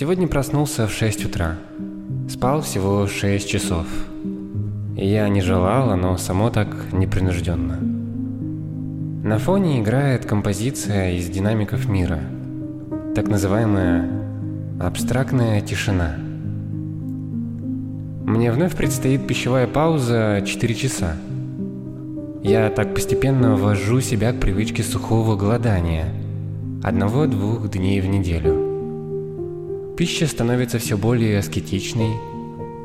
Сегодня проснулся в 6 утра. Спал всего 6 часов. Я не желал, но само так непринужденно. На фоне играет композиция из динамиков мира. Так называемая абстрактная тишина. Мне вновь предстоит пищевая пауза 4 часа. Я так постепенно ввожу себя к привычке сухого голодания. Одного-двух дней в неделю. Пища становится все более аскетичной,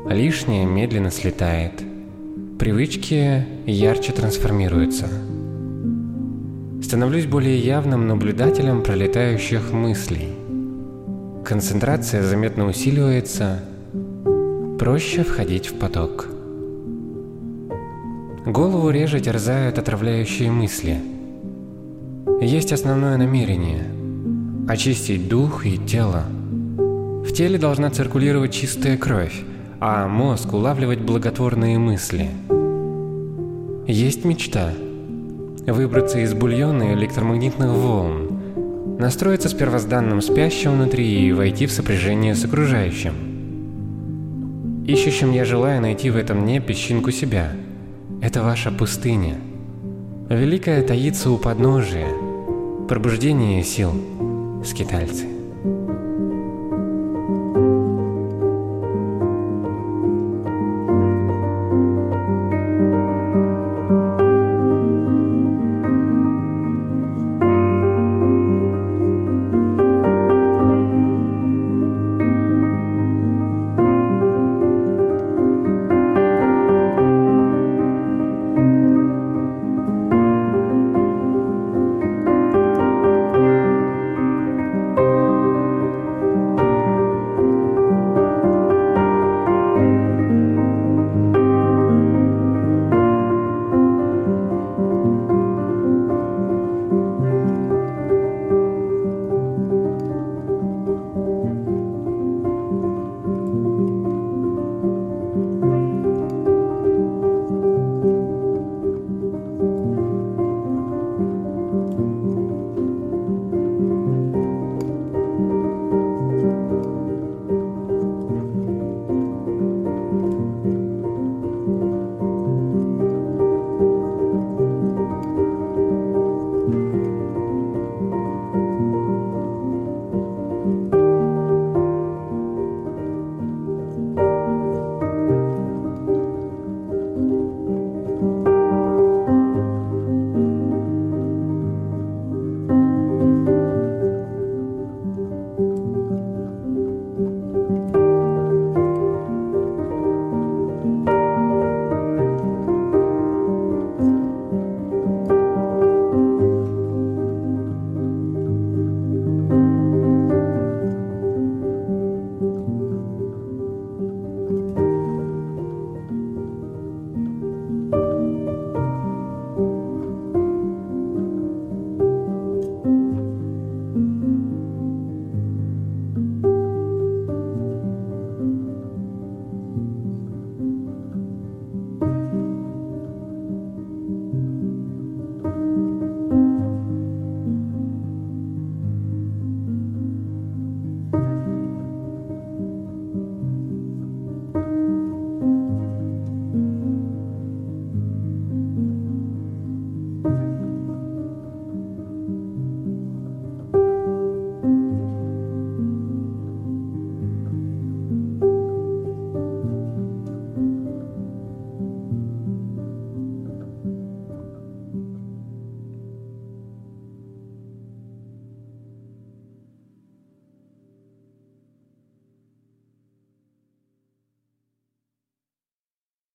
а лишнее медленно слетает. Привычки ярче трансформируются. Становлюсь более явным наблюдателем пролетающих мыслей. Концентрация заметно усиливается, проще входить в поток. Голову реже терзают отравляющие мысли. Есть основное намерение – очистить дух и тело. В теле должна циркулировать чистая кровь, а мозг улавливать благотворные мысли. Есть мечта – выбраться из бульона электромагнитных волн, настроиться с первозданным спящим внутри и войти в сопряжение с окружающим. Ищущим я желаю найти в этом дне песчинку себя – это ваша пустыня. Великая таится у подножия. Пробуждение сил, скитальцы.